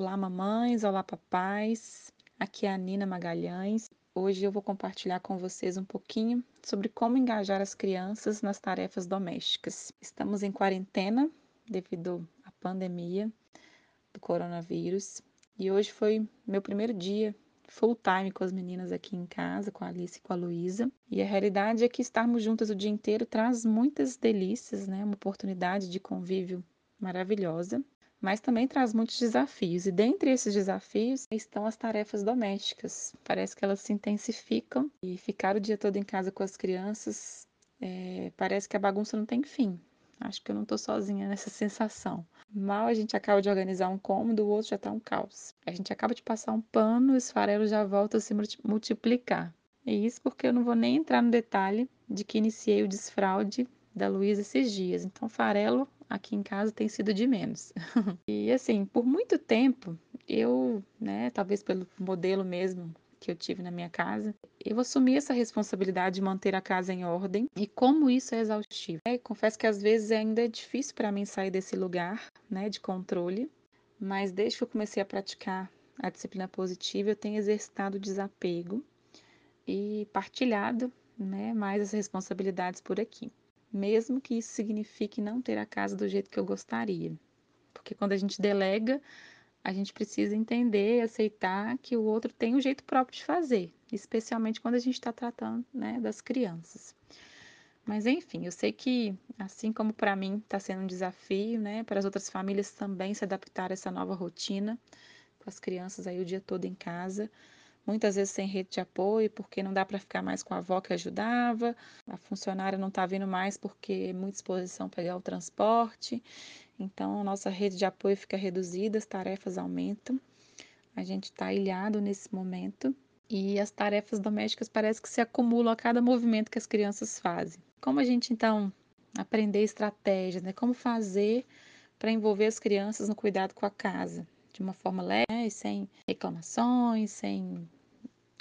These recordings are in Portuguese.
Olá, mamães, olá, papais. Aqui é a Nina Magalhães. Hoje eu vou compartilhar com vocês um pouquinho sobre como engajar as crianças nas tarefas domésticas. Estamos em quarentena devido à pandemia do coronavírus e hoje foi meu primeiro dia full time com as meninas aqui em casa, com a Alice e com a Luísa. E a realidade é que estarmos juntas o dia inteiro traz muitas delícias, né? Uma oportunidade de convívio maravilhosa mas também traz muitos desafios. E dentre esses desafios estão as tarefas domésticas. Parece que elas se intensificam e ficar o dia todo em casa com as crianças é, parece que a bagunça não tem fim. Acho que eu não estou sozinha nessa sensação. Mal a gente acaba de organizar um cômodo, o outro já está um caos. A gente acaba de passar um pano, o esfarelo já volta a se multiplicar. E isso porque eu não vou nem entrar no detalhe de que iniciei o desfraude da Luísa esses dias. Então, farelo aqui em casa tem sido de menos. e assim, por muito tempo, eu, né, talvez pelo modelo mesmo que eu tive na minha casa, eu assumi essa responsabilidade de manter a casa em ordem e como isso é exaustivo. É, confesso que às vezes ainda é difícil para mim sair desse lugar, né, de controle, mas desde que eu comecei a praticar a disciplina positiva, eu tenho exercitado o desapego e partilhado, né, mais as responsabilidades por aqui mesmo que isso signifique não ter a casa do jeito que eu gostaria. Porque quando a gente delega, a gente precisa entender e aceitar que o outro tem um jeito próprio de fazer, especialmente quando a gente está tratando né, das crianças. Mas enfim, eu sei que, assim como para mim está sendo um desafio, né, para as outras famílias também se adaptar a essa nova rotina, com as crianças aí o dia todo em casa, muitas vezes sem rede de apoio, porque não dá para ficar mais com a avó que ajudava, a funcionária não está vindo mais porque é muita exposição pegar o transporte, então a nossa rede de apoio fica reduzida, as tarefas aumentam, a gente está ilhado nesse momento e as tarefas domésticas parece que se acumulam a cada movimento que as crianças fazem. Como a gente então aprender estratégias, né? Como fazer para envolver as crianças no cuidado com a casa? De uma forma leve, sem reclamações, sem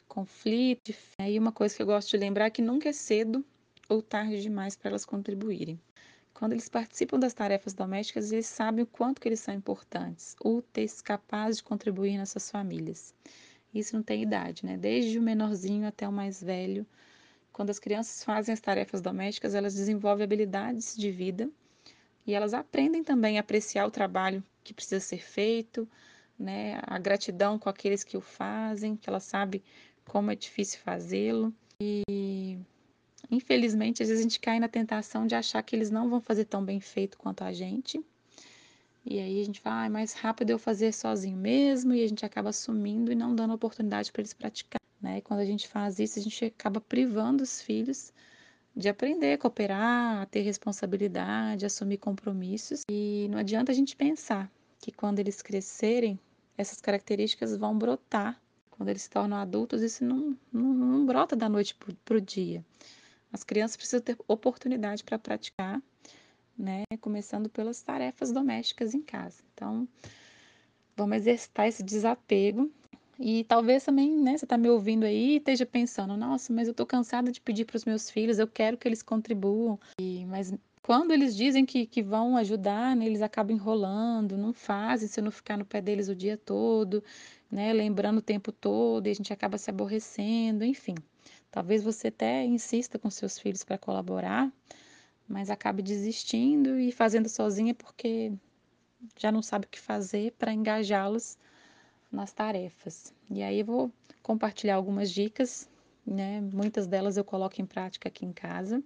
conflito. E uma coisa que eu gosto de lembrar é que nunca é cedo ou tarde demais para elas contribuírem. Quando eles participam das tarefas domésticas, eles sabem o quanto que eles são importantes, úteis, capazes de contribuir nessas famílias. Isso não tem idade, né? Desde o menorzinho até o mais velho. Quando as crianças fazem as tarefas domésticas, elas desenvolvem habilidades de vida e elas aprendem também a apreciar o trabalho que precisa ser feito, né? A gratidão com aqueles que o fazem, que ela sabe como é difícil fazê-lo. E infelizmente, às vezes a gente cai na tentação de achar que eles não vão fazer tão bem feito quanto a gente. E aí a gente fala, ah, é mais rápido eu fazer sozinho mesmo, e a gente acaba assumindo e não dando oportunidade para eles praticar. Né? E quando a gente faz isso, a gente acaba privando os filhos de aprender a cooperar, a ter responsabilidade, assumir compromissos. E não adianta a gente pensar que quando eles crescerem, essas características vão brotar. Quando eles se tornam adultos, isso não, não, não brota da noite para o dia. As crianças precisam ter oportunidade para praticar, né? Começando pelas tarefas domésticas em casa. Então, vamos exercitar esse desapego e talvez também, né, você está me ouvindo aí e esteja pensando, nossa, mas eu estou cansada de pedir para os meus filhos, eu quero que eles contribuam. E, mas quando eles dizem que, que vão ajudar, né, eles acabam enrolando, não fazem se não ficar no pé deles o dia todo, né, lembrando o tempo todo, e a gente acaba se aborrecendo, enfim. Talvez você até insista com seus filhos para colaborar, mas acabe desistindo e fazendo sozinha porque já não sabe o que fazer para engajá-los nas tarefas. E aí eu vou compartilhar algumas dicas, né? Muitas delas eu coloco em prática aqui em casa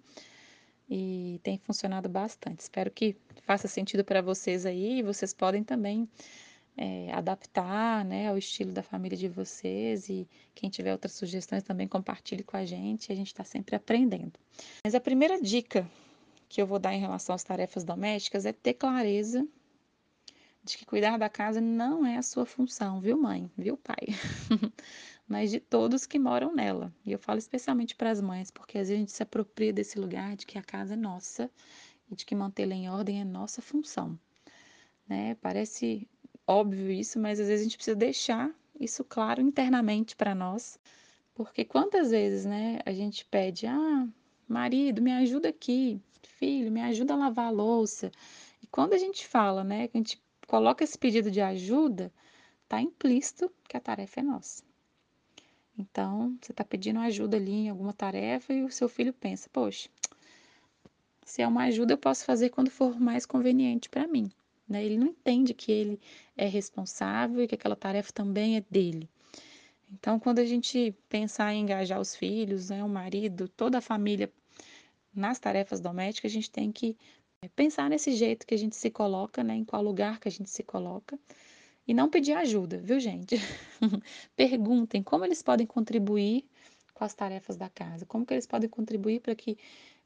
e tem funcionado bastante. Espero que faça sentido para vocês aí e vocês podem também é, adaptar né, ao estilo da família de vocês e quem tiver outras sugestões também compartilhe com a gente, a gente está sempre aprendendo. Mas a primeira dica que eu vou dar em relação às tarefas domésticas é ter clareza de que cuidar da casa não é a sua função, viu, mãe? Viu, pai? Mas de todos que moram nela. E eu falo especialmente para as mães, porque às vezes a gente se apropria desse lugar de que a casa é nossa e de que mantê-la em ordem é nossa função. Né? Parece óbvio isso, mas às vezes a gente precisa deixar isso claro internamente para nós, porque quantas vezes, né, a gente pede: "Ah, marido, me ajuda aqui, filho, me ajuda a lavar a louça". E quando a gente fala, né, que a gente coloca esse pedido de ajuda, está implícito que a tarefa é nossa. Então, você está pedindo ajuda ali em alguma tarefa e o seu filho pensa: poxa, se é uma ajuda, eu posso fazer quando for mais conveniente para mim. Né? Ele não entende que ele é responsável e que aquela tarefa também é dele. Então, quando a gente pensar em engajar os filhos, né, o marido, toda a família nas tarefas domésticas, a gente tem que é, pensar nesse jeito que a gente se coloca, né, em qual lugar que a gente se coloca, e não pedir ajuda, viu, gente? Perguntem como eles podem contribuir com as tarefas da casa, como que eles podem contribuir para que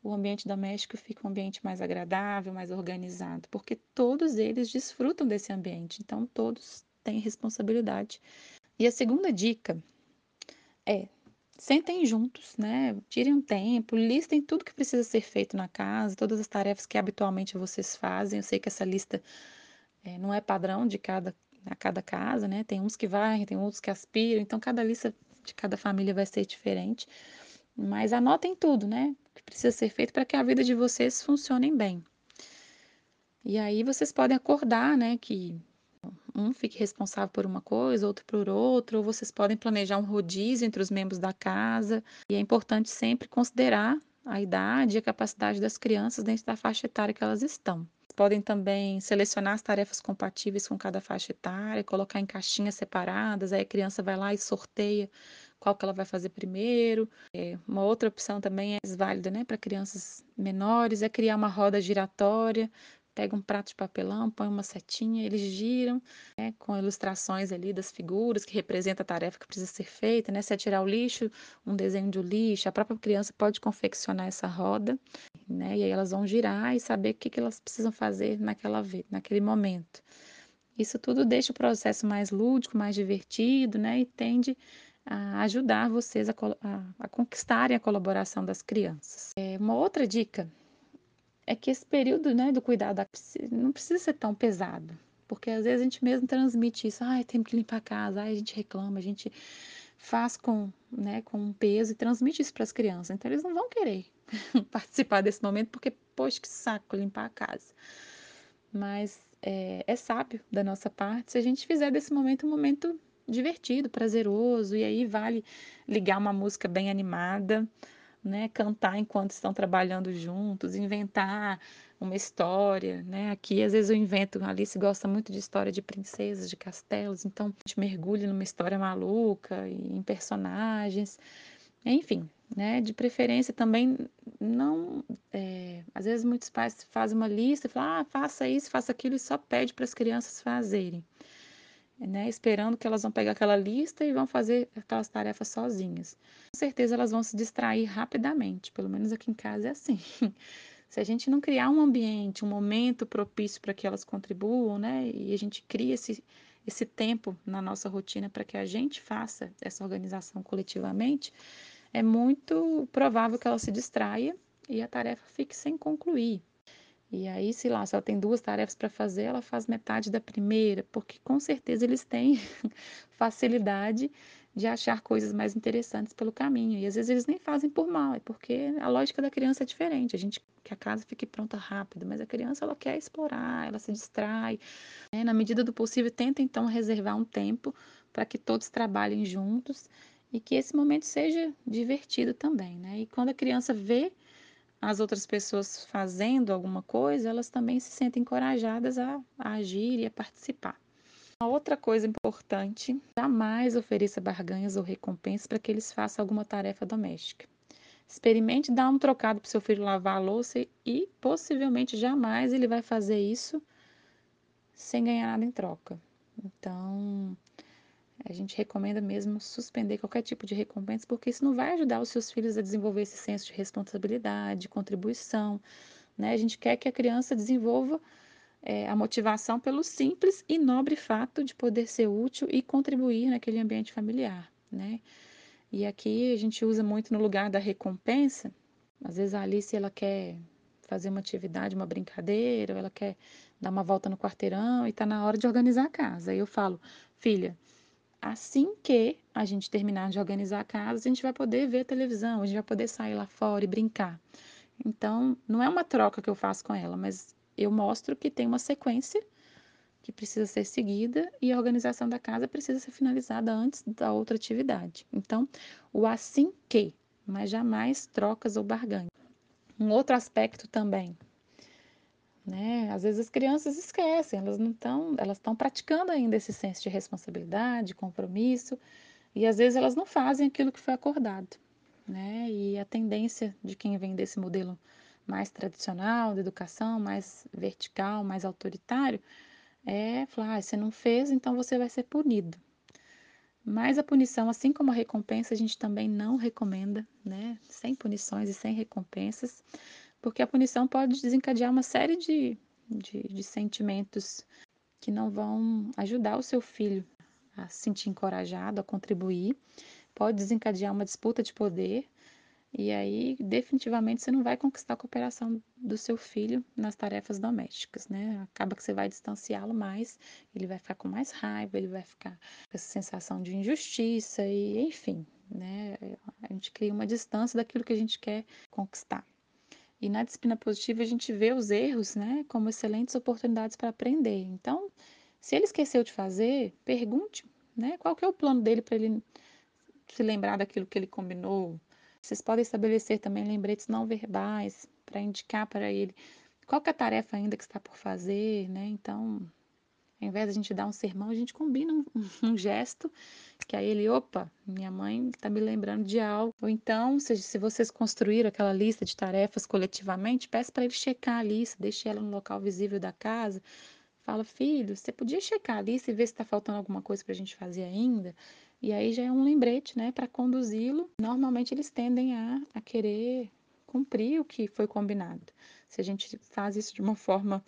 o ambiente doméstico fique um ambiente mais agradável, mais organizado, porque todos eles desfrutam desse ambiente, então todos têm responsabilidade. E a segunda dica é sentem juntos, né? Tirem um tempo, listem tudo que precisa ser feito na casa, todas as tarefas que habitualmente vocês fazem. Eu sei que essa lista é, não é padrão de cada, a cada casa, né? Tem uns que varrem, tem outros que aspiram, então cada lista de cada família vai ser diferente. Mas anotem tudo, né? Que precisa ser feito para que a vida de vocês funcione bem. E aí vocês podem acordar, né? Que um fique responsável por uma coisa, outro por outra, ou vocês podem planejar um rodízio entre os membros da casa. E é importante sempre considerar a idade e a capacidade das crianças dentro da faixa etária que elas estão. Podem também selecionar as tarefas compatíveis com cada faixa etária, colocar em caixinhas separadas, aí a criança vai lá e sorteia qual que ela vai fazer primeiro. É, uma outra opção também é válida né, para crianças menores, é criar uma roda giratória pega um prato de papelão, põe uma setinha, eles giram, né, com ilustrações ali das figuras que representam a tarefa que precisa ser feita, né? Se é tirar o lixo, um desenho de lixo, a própria criança pode confeccionar essa roda, né? E aí elas vão girar e saber o que, que elas precisam fazer naquela naquele momento. Isso tudo deixa o processo mais lúdico, mais divertido, né? E tende a ajudar vocês a, a, a conquistarem a colaboração das crianças. É, uma outra dica é que esse período né, do cuidado não precisa ser tão pesado. Porque às vezes a gente mesmo transmite isso, ai, tem que limpar a casa, ai, a gente reclama, a gente faz com, né, com um peso e transmite isso para as crianças. Então eles não vão querer participar desse momento porque, poxa, que saco limpar a casa. Mas é, é sábio da nossa parte se a gente fizer desse momento um momento divertido, prazeroso, e aí vale ligar uma música bem animada, né, cantar enquanto estão trabalhando juntos, inventar uma história, né? Aqui às vezes eu invento, a Alice gosta muito de história de princesas, de castelos, então a gente mergulha numa história maluca e em personagens, enfim, né? De preferência também não, é, às vezes muitos pais fazem uma lista e falam, ah, faça isso, faça aquilo e só pede para as crianças fazerem né, esperando que elas vão pegar aquela lista e vão fazer aquelas tarefas sozinhas. Com certeza elas vão se distrair rapidamente, pelo menos aqui em casa é assim. Se a gente não criar um ambiente, um momento propício para que elas contribuam, né, e a gente cria esse, esse tempo na nossa rotina para que a gente faça essa organização coletivamente, é muito provável que ela se distraia e a tarefa fique sem concluir. E aí, lá, se ela tem duas tarefas para fazer, ela faz metade da primeira, porque com certeza eles têm facilidade de achar coisas mais interessantes pelo caminho. E às vezes eles nem fazem por mal, é porque a lógica da criança é diferente. A gente que a casa fique pronta rápido, mas a criança ela quer explorar, ela se distrai. Né? Na medida do possível, tenta então reservar um tempo para que todos trabalhem juntos e que esse momento seja divertido também, né? E quando a criança vê as outras pessoas fazendo alguma coisa, elas também se sentem encorajadas a, a agir e a participar. Uma outra coisa importante, jamais ofereça barganhas ou recompensas para que eles façam alguma tarefa doméstica. Experimente dar um trocado para seu filho lavar a louça e possivelmente jamais ele vai fazer isso sem ganhar nada em troca. Então, a gente recomenda mesmo suspender qualquer tipo de recompensa, porque isso não vai ajudar os seus filhos a desenvolver esse senso de responsabilidade, de contribuição. Né? A gente quer que a criança desenvolva é, a motivação pelo simples e nobre fato de poder ser útil e contribuir naquele ambiente familiar, né? E aqui a gente usa muito no lugar da recompensa. Às vezes a Alice ela quer fazer uma atividade, uma brincadeira, ou ela quer dar uma volta no quarteirão e está na hora de organizar a casa. Aí eu falo, filha, assim que a gente terminar de organizar a casa, a gente vai poder ver televisão, a gente vai poder sair lá fora e brincar. Então, não é uma troca que eu faço com ela, mas eu mostro que tem uma sequência que precisa ser seguida e a organização da casa precisa ser finalizada antes da outra atividade. Então, o assim que, mas jamais trocas ou barganhas. Um outro aspecto também, né? Às vezes as crianças esquecem, elas não estão, elas estão praticando ainda esse senso de responsabilidade, compromisso, e às vezes elas não fazem aquilo que foi acordado, né? E a tendência de quem vem desse modelo mais tradicional de educação, mais vertical, mais autoritário, é falar, ah, você não fez, então você vai ser punido. Mas a punição, assim como a recompensa, a gente também não recomenda, né? Sem punições e sem recompensas, porque a punição pode desencadear uma série de, de, de sentimentos que não vão ajudar o seu filho a se sentir encorajado, a contribuir, pode desencadear uma disputa de poder e aí, definitivamente, você não vai conquistar a cooperação do seu filho nas tarefas domésticas, né? Acaba que você vai distanciá-lo mais, ele vai ficar com mais raiva, ele vai ficar com essa sensação de injustiça e, enfim, né? A gente cria uma distância daquilo que a gente quer conquistar. E na disciplina positiva, a gente vê os erros, né, como excelentes oportunidades para aprender. Então, se ele esqueceu de fazer, pergunte, né, qual que é o plano dele para ele se lembrar daquilo que ele combinou, vocês podem estabelecer também lembretes não verbais para indicar para ele qual é a tarefa ainda que está por fazer, né? Então, ao invés de a gente dar um sermão, a gente combina um, um gesto que aí ele, opa, minha mãe está me lembrando de algo. Ou então, se, se vocês construíram aquela lista de tarefas coletivamente, peça para ele checar a lista, deixe ela no local visível da casa. Fala, filho, você podia checar a lista e ver se está faltando alguma coisa para a gente fazer ainda? E aí já é um lembrete, né, para conduzi-lo. Normalmente eles tendem a, a querer cumprir o que foi combinado. Se a gente faz isso de uma forma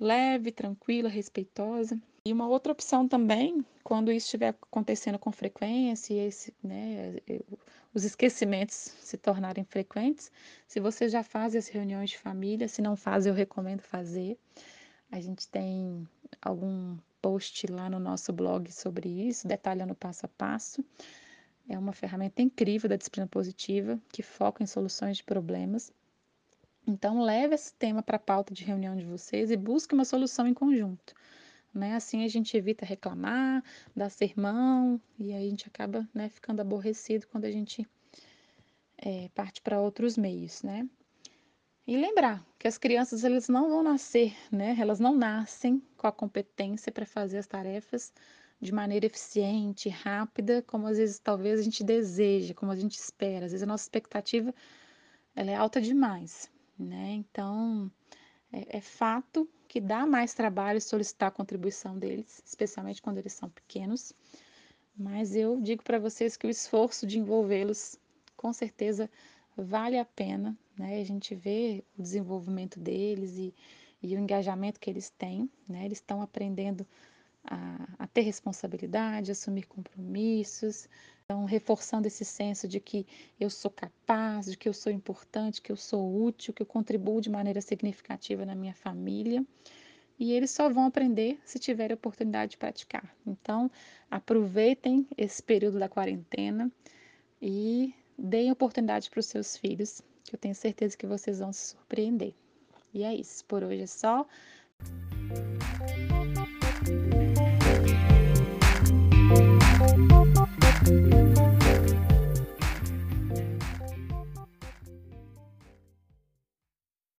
leve, tranquila, respeitosa. E uma outra opção também, quando isso estiver acontecendo com frequência, e esse, né, os esquecimentos se tornarem frequentes, se você já faz as reuniões de família, se não faz, eu recomendo fazer. A gente tem algum post lá no nosso blog sobre isso, detalhando passo a passo. É uma ferramenta incrível da disciplina positiva que foca em soluções de problemas. Então, leve esse tema para a pauta de reunião de vocês e busque uma solução em conjunto. Né? Assim a gente evita reclamar, dar sermão e aí a gente acaba né, ficando aborrecido quando a gente é, parte para outros meios, né? E lembrar que as crianças elas não vão nascer, né? Elas não nascem com a competência para fazer as tarefas de maneira eficiente, rápida, como às vezes talvez a gente deseja, como a gente espera. Às vezes a nossa expectativa ela é alta demais, né? Então é, é fato que dá mais trabalho solicitar a contribuição deles, especialmente quando eles são pequenos. Mas eu digo para vocês que o esforço de envolvê-los com certeza vale a pena, né? A gente vê o desenvolvimento deles e, e o engajamento que eles têm, né? Eles estão aprendendo a, a ter responsabilidade, assumir compromissos, estão reforçando esse senso de que eu sou capaz, de que eu sou importante, que eu sou útil, que eu contribuo de maneira significativa na minha família. E eles só vão aprender se tiverem oportunidade de praticar. Então, aproveitem esse período da quarentena e deem oportunidade para os seus filhos, que eu tenho certeza que vocês vão se surpreender. E é isso, por hoje é só. Bye.